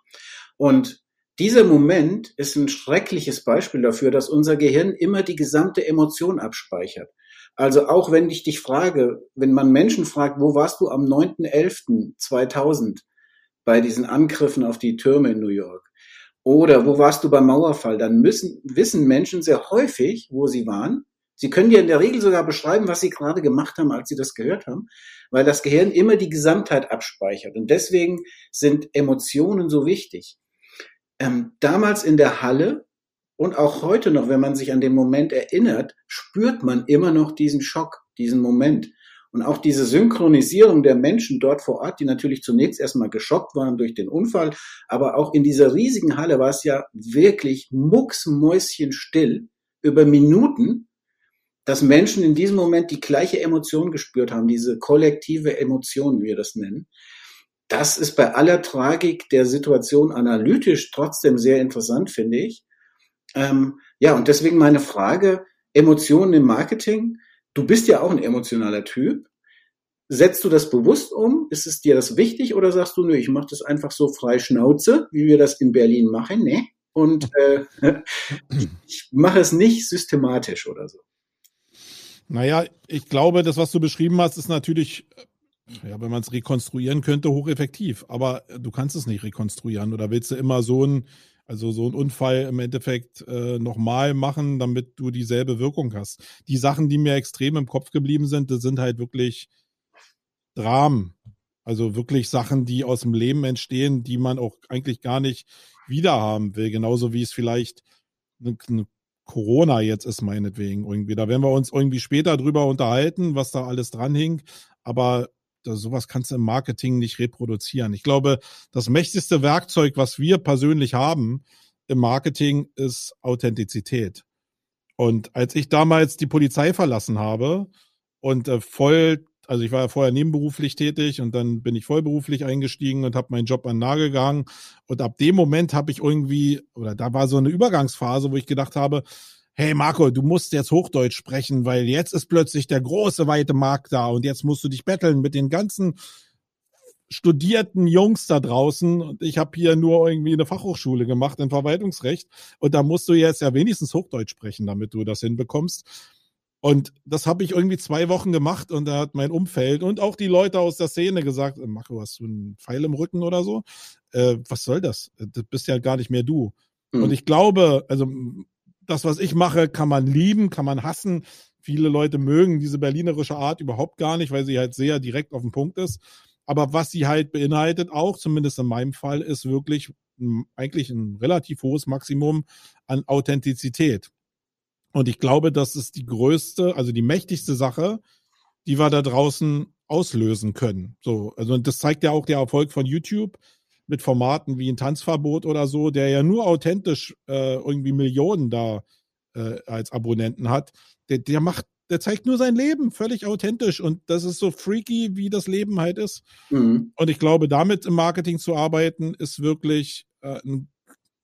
Und dieser Moment ist ein schreckliches Beispiel dafür, dass unser Gehirn immer die gesamte Emotion abspeichert. Also auch wenn ich dich frage, wenn man Menschen fragt, wo warst du am 9.11.2000 bei diesen Angriffen auf die Türme in New York? Oder wo warst du beim Mauerfall? Dann müssen, wissen Menschen sehr häufig, wo sie waren, Sie können dir in der Regel sogar beschreiben, was Sie gerade gemacht haben, als Sie das gehört haben, weil das Gehirn immer die Gesamtheit abspeichert. Und deswegen sind Emotionen so wichtig. Ähm, damals in der Halle und auch heute noch, wenn man sich an den Moment erinnert, spürt man immer noch diesen Schock, diesen Moment. Und auch diese Synchronisierung der Menschen dort vor Ort, die natürlich zunächst erstmal geschockt waren durch den Unfall, aber auch in dieser riesigen Halle war es ja wirklich mucksmäuschenstill über Minuten dass Menschen in diesem Moment die gleiche Emotion gespürt haben, diese kollektive Emotion, wie wir das nennen. Das ist bei aller Tragik der Situation analytisch trotzdem sehr interessant, finde ich. Ähm, ja, und deswegen meine Frage, Emotionen im Marketing. Du bist ja auch ein emotionaler Typ. Setzt du das bewusst um? Ist es dir das wichtig oder sagst du, nö, ich mache das einfach so frei Schnauze, wie wir das in Berlin machen, ne? Und äh, (laughs) ich mache es nicht systematisch oder so. Naja, ich glaube, das, was du beschrieben hast, ist natürlich, äh, ja, wenn man es rekonstruieren könnte, hocheffektiv. Aber du kannst es nicht rekonstruieren. Oder willst du immer so ein, also so ein Unfall im Endeffekt äh, nochmal machen, damit du dieselbe Wirkung hast? Die Sachen, die mir extrem im Kopf geblieben sind, das sind halt wirklich Dramen. Also wirklich Sachen, die aus dem Leben entstehen, die man auch eigentlich gar nicht wiederhaben will. Genauso wie es vielleicht eine, eine Corona jetzt ist, meinetwegen irgendwie. Da werden wir uns irgendwie später drüber unterhalten, was da alles dran hing. Aber das, sowas kannst du im Marketing nicht reproduzieren. Ich glaube, das mächtigste Werkzeug, was wir persönlich haben im Marketing, ist Authentizität. Und als ich damals die Polizei verlassen habe und äh, voll also ich war ja vorher nebenberuflich tätig und dann bin ich vollberuflich eingestiegen und habe meinen Job an den Nagel gegangen. Und ab dem Moment habe ich irgendwie, oder da war so eine Übergangsphase, wo ich gedacht habe, hey Marco, du musst jetzt Hochdeutsch sprechen, weil jetzt ist plötzlich der große, weite Markt da und jetzt musst du dich betteln mit den ganzen studierten Jungs da draußen und ich habe hier nur irgendwie eine Fachhochschule gemacht in Verwaltungsrecht und da musst du jetzt ja wenigstens Hochdeutsch sprechen, damit du das hinbekommst. Und das habe ich irgendwie zwei Wochen gemacht und da hat mein Umfeld und auch die Leute aus der Szene gesagt, äh, Marco, hast du einen Pfeil im Rücken oder so? Äh, was soll das? Das bist ja gar nicht mehr du. Mhm. Und ich glaube, also das, was ich mache, kann man lieben, kann man hassen. Viele Leute mögen diese berlinerische Art überhaupt gar nicht, weil sie halt sehr direkt auf den Punkt ist. Aber was sie halt beinhaltet, auch zumindest in meinem Fall, ist wirklich eigentlich ein relativ hohes Maximum an Authentizität. Und ich glaube, das ist die größte, also die mächtigste Sache, die wir da draußen auslösen können. So, also das zeigt ja auch der Erfolg von YouTube mit Formaten wie ein Tanzverbot oder so, der ja nur authentisch äh, irgendwie Millionen da äh, als Abonnenten hat. Der, der macht, der zeigt nur sein Leben völlig authentisch und das ist so freaky, wie das Leben halt ist. Mhm. Und ich glaube, damit im Marketing zu arbeiten, ist wirklich äh, ein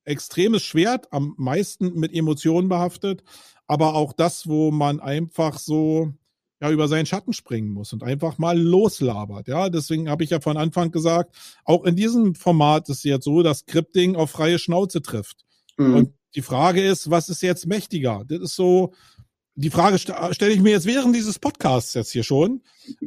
extremes Schwert, am meisten mit Emotionen behaftet, aber auch das, wo man einfach so ja über seinen Schatten springen muss und einfach mal loslabert. Ja, deswegen habe ich ja von Anfang gesagt, auch in diesem Format ist es jetzt so, dass Scripting auf freie Schnauze trifft. Mhm. Und die Frage ist, was ist jetzt mächtiger? Das ist so die Frage st stelle ich mir jetzt während dieses Podcasts jetzt hier schon.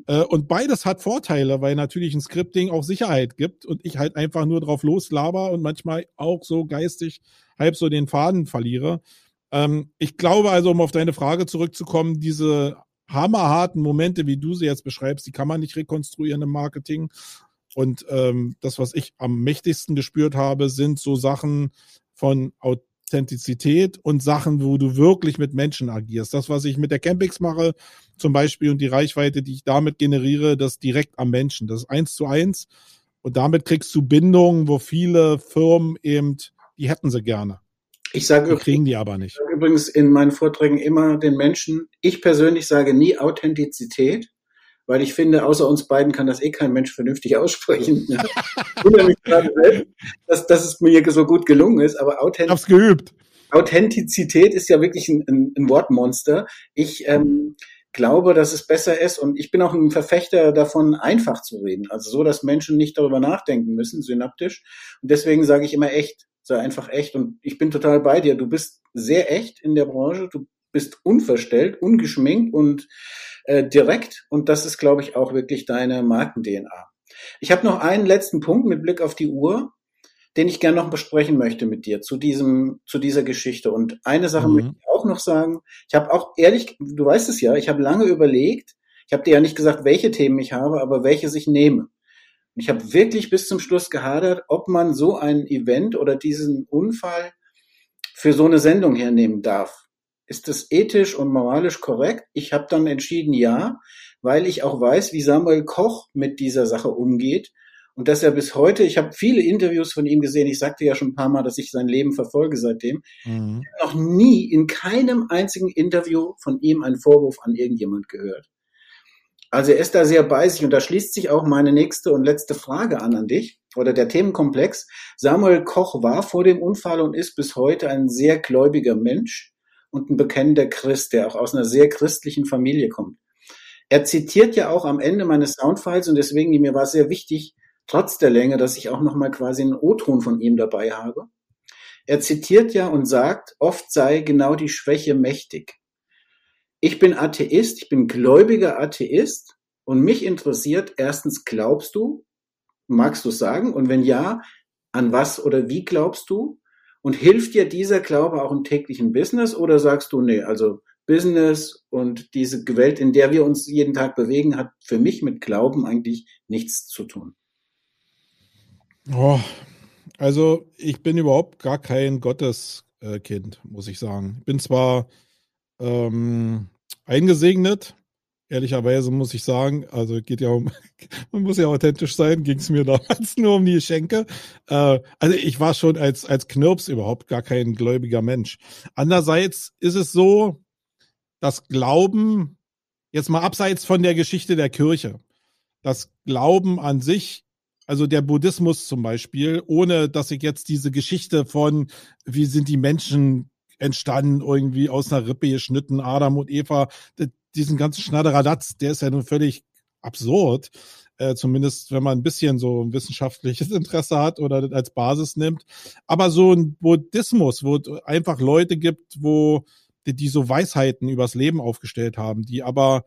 Äh, und beides hat Vorteile, weil natürlich ein Scripting auch Sicherheit gibt und ich halt einfach nur drauf loslaber und manchmal auch so geistig halb so den Faden verliere. Ähm, ich glaube also, um auf deine Frage zurückzukommen, diese hammerharten Momente, wie du sie jetzt beschreibst, die kann man nicht rekonstruieren im Marketing. Und ähm, das, was ich am mächtigsten gespürt habe, sind so Sachen von Authentizität und Sachen, wo du wirklich mit Menschen agierst. Das, was ich mit der Campix mache, zum Beispiel, und die Reichweite, die ich damit generiere, das direkt am Menschen. Das ist eins zu eins. Und damit kriegst du Bindungen, wo viele Firmen eben, die hätten sie gerne. Ich sage die kriegen die aber nicht. übrigens in meinen Vorträgen immer den Menschen, ich persönlich sage nie Authentizität, weil ich finde, außer uns beiden kann das eh kein Mensch vernünftig aussprechen. (laughs) dass, dass es mir so gut gelungen ist, aber Authentizität. geübt. Authentizität ist ja wirklich ein, ein, ein Wortmonster. Ich ähm, glaube, dass es besser ist und ich bin auch ein Verfechter davon, einfach zu reden. Also so, dass Menschen nicht darüber nachdenken müssen, synaptisch. Und deswegen sage ich immer echt sei einfach echt. Und ich bin total bei dir. Du bist sehr echt in der Branche. Du bist unverstellt, ungeschminkt und äh, direkt. Und das ist, glaube ich, auch wirklich deine Marken-DNA. Ich habe noch einen letzten Punkt mit Blick auf die Uhr, den ich gerne noch besprechen möchte mit dir zu diesem, zu dieser Geschichte. Und eine Sache mhm. möchte ich auch noch sagen. Ich habe auch ehrlich, du weißt es ja, ich habe lange überlegt. Ich habe dir ja nicht gesagt, welche Themen ich habe, aber welche ich nehme. Ich habe wirklich bis zum Schluss gehadert, ob man so ein Event oder diesen Unfall für so eine Sendung hernehmen darf. Ist das ethisch und moralisch korrekt? Ich habe dann entschieden, ja, weil ich auch weiß, wie Samuel Koch mit dieser Sache umgeht und dass er bis heute, ich habe viele Interviews von ihm gesehen, ich sagte ja schon ein paar Mal, dass ich sein Leben verfolge seitdem, mhm. ich habe noch nie in keinem einzigen Interview von ihm einen Vorwurf an irgendjemand gehört. Also er ist da sehr bei sich und da schließt sich auch meine nächste und letzte Frage an an dich oder der Themenkomplex. Samuel Koch war vor dem Unfall und ist bis heute ein sehr gläubiger Mensch und ein bekennender Christ, der auch aus einer sehr christlichen Familie kommt. Er zitiert ja auch am Ende meines Soundfiles und deswegen mir war es sehr wichtig, trotz der Länge, dass ich auch nochmal quasi einen O-Ton von ihm dabei habe. Er zitiert ja und sagt, oft sei genau die Schwäche mächtig. Ich bin Atheist, ich bin gläubiger Atheist und mich interessiert erstens, glaubst du? Magst du sagen? Und wenn ja, an was oder wie glaubst du? Und hilft dir dieser Glaube auch im täglichen Business oder sagst du, nee, also Business und diese Welt, in der wir uns jeden Tag bewegen, hat für mich mit Glauben eigentlich nichts zu tun? Oh, also ich bin überhaupt gar kein Gotteskind, muss ich sagen. Ich bin zwar ähm, eingesegnet. Ehrlicherweise muss ich sagen, also geht ja um, (laughs) man muss ja authentisch sein, ging es mir (laughs) damals nur um die Geschenke. Äh, also ich war schon als, als Knirps überhaupt gar kein gläubiger Mensch. Andererseits ist es so, dass Glauben, jetzt mal abseits von der Geschichte der Kirche, das Glauben an sich also der Buddhismus zum Beispiel, ohne dass ich jetzt diese Geschichte von, wie sind die Menschen entstanden, irgendwie aus einer Rippe geschnitten, Adam und Eva, diesen ganzen Schnatteradatz, der ist ja nun völlig absurd. Äh, zumindest wenn man ein bisschen so ein wissenschaftliches (laughs) Interesse hat oder als Basis nimmt. Aber so ein Buddhismus, wo es einfach Leute gibt, wo die, die so Weisheiten übers Leben aufgestellt haben, die aber,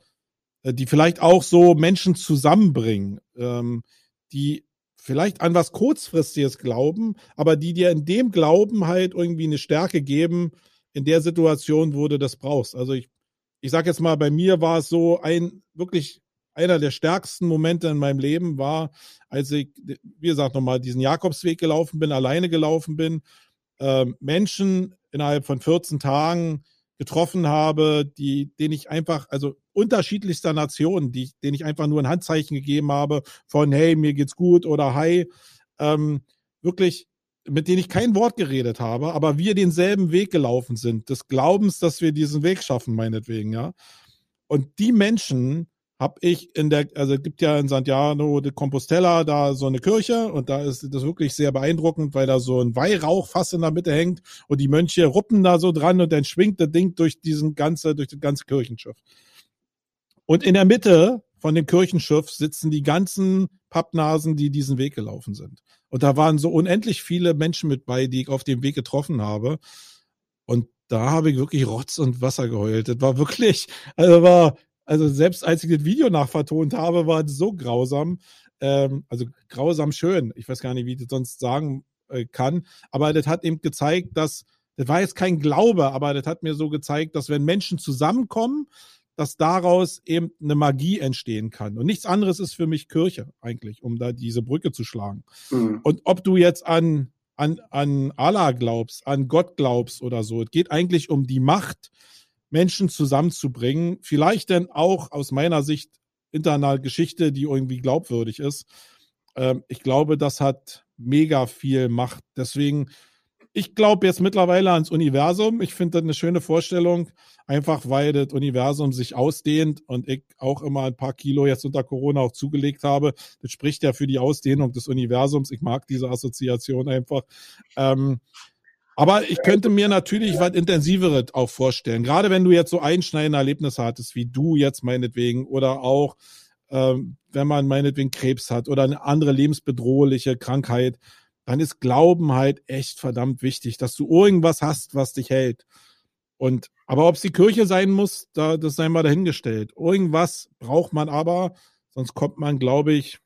äh, die vielleicht auch so Menschen zusammenbringen, ähm, die vielleicht an was Kurzfristiges glauben, aber die dir in dem Glauben halt irgendwie eine Stärke geben, in der Situation, wo du das brauchst. Also ich, ich sag jetzt mal, bei mir war es so ein wirklich einer der stärksten Momente in meinem Leben war, als ich, wie gesagt, nochmal diesen Jakobsweg gelaufen bin, alleine gelaufen bin, äh, Menschen innerhalb von 14 Tagen getroffen habe, die, denen ich einfach, also unterschiedlichster Nationen, die, denen ich einfach nur ein Handzeichen gegeben habe von hey, mir geht's gut oder hi, ähm, wirklich, mit denen ich kein Wort geredet habe, aber wir denselben Weg gelaufen sind, des Glaubens, dass wir diesen Weg schaffen, meinetwegen, ja. Und die Menschen, habe ich in der, also es gibt ja in Santiago de Compostela da so eine Kirche und da ist das wirklich sehr beeindruckend, weil da so ein Weihrauchfass in der Mitte hängt und die Mönche ruppen da so dran und dann schwingt das Ding durch diesen ganze, durch das ganze Kirchenschiff. Und in der Mitte von dem Kirchenschiff sitzen die ganzen Pappnasen, die diesen Weg gelaufen sind. Und da waren so unendlich viele Menschen mit bei, die ich auf dem Weg getroffen habe. Und da habe ich wirklich Rotz und Wasser geheult. Das war wirklich, also war, also selbst als ich das Video nachvertont habe, war es so grausam. Ähm, also grausam schön. Ich weiß gar nicht, wie ich das sonst sagen äh, kann. Aber das hat eben gezeigt, dass, das war jetzt kein Glaube, aber das hat mir so gezeigt, dass wenn Menschen zusammenkommen, dass daraus eben eine Magie entstehen kann. Und nichts anderes ist für mich Kirche eigentlich, um da diese Brücke zu schlagen. Mhm. Und ob du jetzt an, an, an Allah glaubst, an Gott glaubst oder so, es geht eigentlich um die Macht, Menschen zusammenzubringen. Vielleicht denn auch aus meiner Sicht hinter einer Geschichte, die irgendwie glaubwürdig ist. Ähm, ich glaube, das hat mega viel Macht. Deswegen ich glaube jetzt mittlerweile ans Universum. Ich finde das eine schöne Vorstellung, einfach weil das Universum sich ausdehnt und ich auch immer ein paar Kilo jetzt unter Corona auch zugelegt habe. Das spricht ja für die Ausdehnung des Universums. Ich mag diese Assoziation einfach. Ähm, aber ich könnte mir natürlich was Intensiveres auch vorstellen. Gerade wenn du jetzt so einschneidende Erlebnisse hattest, wie du jetzt meinetwegen, oder auch ähm, wenn man meinetwegen Krebs hat oder eine andere lebensbedrohliche Krankheit dann ist Glauben halt echt verdammt wichtig, dass du irgendwas hast, was dich hält. Und, aber ob es die Kirche sein muss, da, das sei mal dahingestellt. Irgendwas braucht man aber, sonst kommt man, glaube ich,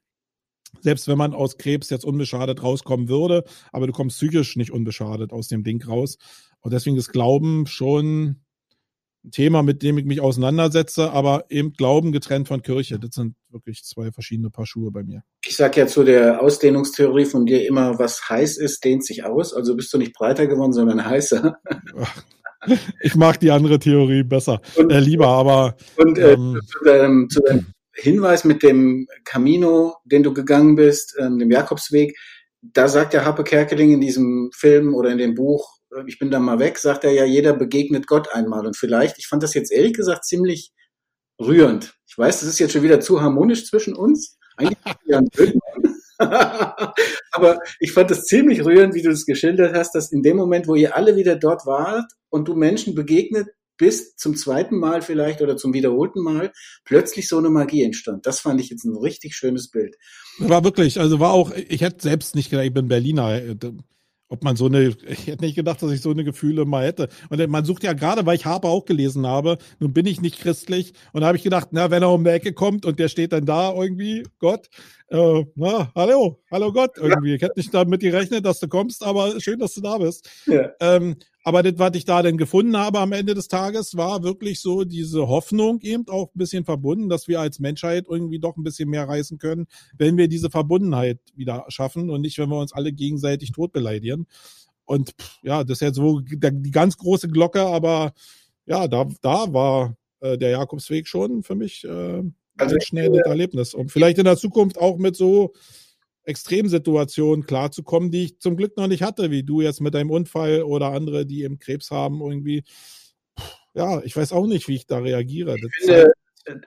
selbst wenn man aus Krebs jetzt unbeschadet rauskommen würde, aber du kommst psychisch nicht unbeschadet aus dem Ding raus. Und deswegen ist Glauben schon Thema, mit dem ich mich auseinandersetze, aber eben Glauben getrennt von Kirche. Das sind wirklich zwei verschiedene Paar Schuhe bei mir. Ich sage ja zu der Ausdehnungstheorie von dir immer, was heiß ist, dehnt sich aus. Also bist du nicht breiter geworden, sondern heißer. Ich mag die andere Theorie besser, und, äh, lieber, aber. Und äh, ähm, zu, deinem, zu deinem Hinweis mit dem Camino, den du gegangen bist, ähm, dem Jakobsweg, da sagt der Happe Kerkeling in diesem Film oder in dem Buch, ich bin da mal weg, sagt er ja, jeder begegnet Gott einmal. Und vielleicht, ich fand das jetzt ehrlich gesagt ziemlich rührend. Ich weiß, das ist jetzt schon wieder zu harmonisch zwischen uns. Eigentlich (laughs) ja ein (laughs) Aber ich fand das ziemlich rührend, wie du das geschildert hast, dass in dem Moment, wo ihr alle wieder dort wart und du Menschen begegnet bist, zum zweiten Mal vielleicht oder zum wiederholten Mal, plötzlich so eine Magie entstand. Das fand ich jetzt ein richtig schönes Bild. War wirklich, also war auch, ich hätte selbst nicht gedacht, ich bin Berliner ob man so eine, ich hätte nicht gedacht, dass ich so eine Gefühle mal hätte. Und man sucht ja gerade, weil ich Harper auch gelesen habe, nun bin ich nicht christlich. Und da habe ich gedacht, na, wenn er um die Ecke kommt und der steht dann da irgendwie, Gott, äh, na, hallo, hallo Gott, irgendwie. Ich hätte nicht damit gerechnet, dass du kommst, aber schön, dass du da bist. Ja. Ähm, aber das, was ich da denn gefunden habe am Ende des Tages, war wirklich so diese Hoffnung eben auch ein bisschen verbunden, dass wir als Menschheit irgendwie doch ein bisschen mehr reißen können, wenn wir diese Verbundenheit wieder schaffen und nicht, wenn wir uns alle gegenseitig tot beleidigen. Und ja, das ist jetzt so die ganz große Glocke, aber ja, da, da war äh, der Jakobsweg schon für mich äh, also ein schnelles Erlebnis. Und vielleicht in der Zukunft auch mit so Extremsituationen klarzukommen, die ich zum Glück noch nicht hatte, wie du jetzt mit deinem Unfall oder andere, die eben Krebs haben, irgendwie. Ja, ich weiß auch nicht, wie ich da reagiere. Ich finde,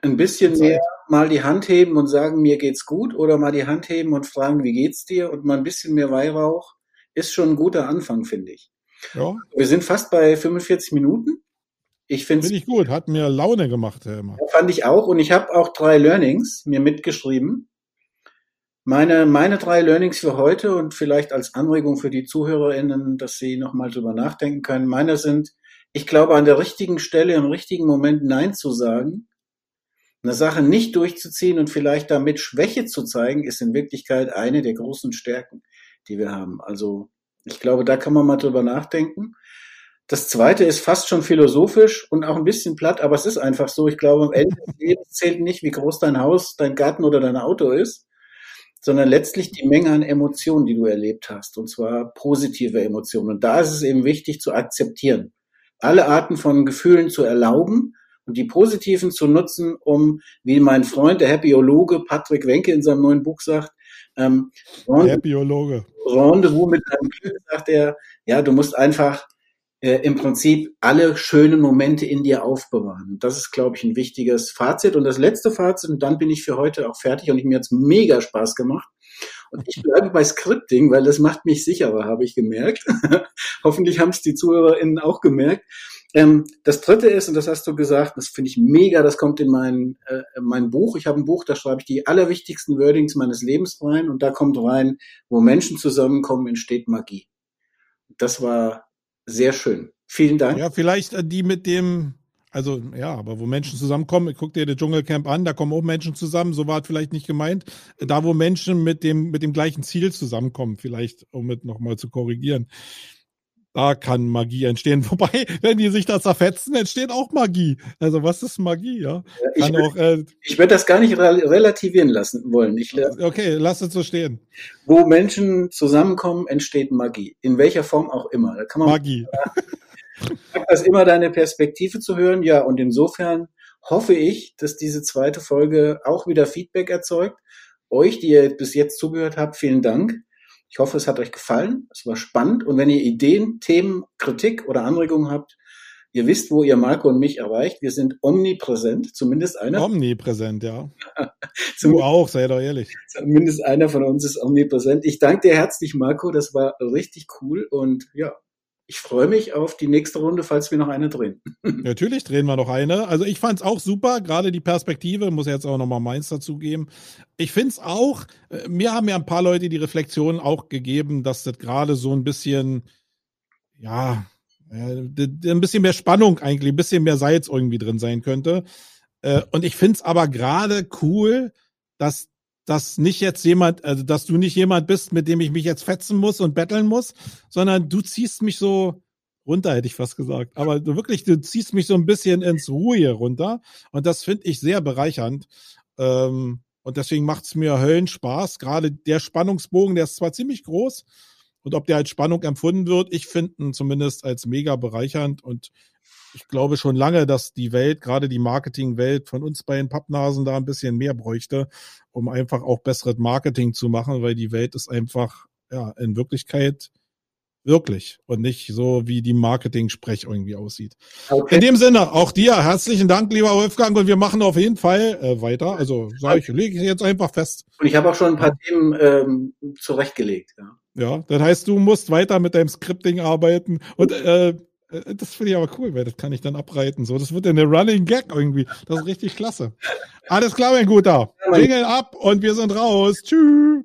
ein bisschen mehr mal die Hand heben und sagen, mir geht's gut, oder mal die Hand heben und fragen, wie geht's dir, und mal ein bisschen mehr Weihrauch, ist schon ein guter Anfang, finde ich. Ja. Wir sind fast bei 45 Minuten. Ich finde ich gut, hat mir Laune gemacht, Herr. Fand ich auch, und ich habe auch drei Learnings mir mitgeschrieben. Meine, meine drei Learnings für heute und vielleicht als Anregung für die ZuhörerInnen, dass sie nochmal drüber nachdenken können. Meine sind, ich glaube, an der richtigen Stelle im richtigen Moment Nein zu sagen, eine Sache nicht durchzuziehen und vielleicht damit Schwäche zu zeigen, ist in Wirklichkeit eine der großen Stärken, die wir haben. Also, ich glaube, da kann man mal drüber nachdenken. Das zweite ist fast schon philosophisch und auch ein bisschen platt, aber es ist einfach so. Ich glaube, am Ende des Lebens zählt nicht, wie groß dein Haus, dein Garten oder dein Auto ist, sondern letztlich die Menge an Emotionen, die du erlebt hast, und zwar positive Emotionen. Und da ist es eben wichtig zu akzeptieren, alle Arten von Gefühlen zu erlauben und die positiven zu nutzen, um, wie mein Freund, der Happyologe Patrick Wenke in seinem neuen Buch sagt, ähm, Happyologe. Rendezvous mit deinem Glück, sagt er, ja, du musst einfach äh, im Prinzip alle schönen Momente in dir aufbewahren. Und das ist, glaube ich, ein wichtiges Fazit. Und das letzte Fazit, und dann bin ich für heute auch fertig und ich, mir jetzt mega Spaß gemacht. Und ich bleibe bei Scripting, weil das macht mich sicherer, habe ich gemerkt. (laughs) Hoffentlich haben es die ZuhörerInnen auch gemerkt. Ähm, das dritte ist, und das hast du gesagt, das finde ich mega, das kommt in mein, äh, mein Buch. Ich habe ein Buch, da schreibe ich die allerwichtigsten Wordings meines Lebens rein und da kommt rein, wo Menschen zusammenkommen, entsteht Magie. Das war sehr schön. Vielen Dank. Ja, vielleicht äh, die mit dem, also ja, aber wo Menschen zusammenkommen, guck dir das Dschungelcamp an, da kommen auch Menschen zusammen, so war es vielleicht nicht gemeint. Da, wo Menschen mit dem, mit dem gleichen Ziel zusammenkommen, vielleicht, um es nochmal zu korrigieren. Da kann Magie entstehen. (laughs) Wobei, wenn die sich da zerfetzen, entsteht auch Magie. Also was ist Magie, ja? Ich Kann würd- äh, Ich würde das gar nicht re- relativieren lassen wollen. Ich, okay, lass es so stehen. wo Menschen zusammenkommen, entsteht Magie. In welcher Form auch immer. Da kann man Magie. (laughs) das ist immer deine Perspektive zu hören. Ja, und insofern hoffe ich, dass diese zweite Folge auch wieder Feedback erzeugt. Euch, die ihr bis jetzt zugehört habt, vielen Dank. Ich hoffe, es hat euch gefallen. Es war spannend. Und wenn ihr Ideen, Themen, Kritik oder Anregungen habt, ihr wisst, wo ihr Marco und mich erreicht. Wir sind omnipräsent, zumindest einer. Omnipräsent, ja. (laughs) Du auch, sei doch ehrlich. zumindest einer von uns ist omnipräsent. Ich danke dir herzlich, Marco. Das war richtig cool. Und ja, ich freue mich auf die nächste Runde, falls wir noch eine drehen. (laughs) Natürlich drehen wir noch eine. Also ich fand's auch super, gerade die Perspektive, muss jetzt auch nochmal meins dazugeben. Ich find's auch, äh, mir haben ja ein paar Leute die Reflexion auch gegeben, dass das gerade so ein bisschen, ja, äh, ein bisschen mehr Spannung eigentlich, ein bisschen mehr Salz irgendwie drin sein könnte. Äh, Und ich find's aber gerade cool, dass dass nicht jetzt jemand, also dass du nicht jemand bist, mit dem ich mich jetzt fetzen muss und betteln muss, sondern du ziehst mich so runter, hätte ich fast gesagt. Aber du wirklich, du ziehst mich so ein bisschen ins Ruhe runter. Und das finde ich sehr bereichernd. Ähm, und deswegen macht's mir Höllenspaß. Gerade der Spannungsbogen, der ist zwar ziemlich groß. Und ob der als Spannung empfunden wird, ich finde ihn zumindest als mega bereichernd. Und ich glaube schon lange, dass die Welt, gerade die Marketingwelt von uns bei den Pappnasen da ein bisschen mehr bräuchte, um einfach auch besseres Marketing zu machen, weil die Welt ist einfach, ja, in Wirklichkeit wirklich und nicht so, wie die Marketing-Sprech irgendwie aussieht. In dem Sinne, auch dir herzlichen Dank, lieber Wolfgang, und wir machen auf jeden Fall äh, weiter. Also sage ich, lege ich jetzt einfach fest. Und ich habe auch schon ein paar Themen ähm, zurechtgelegt. Ja. Ja, das heißt, du musst weiter mit deinem Scripting arbeiten und äh, das finde ich aber cool, weil das kann ich dann abreiten. So, das wird ja eine Running Gag irgendwie. Das ist richtig klasse. Alles klar, mein Guter. Jingle ab und wir sind raus. Tschüss.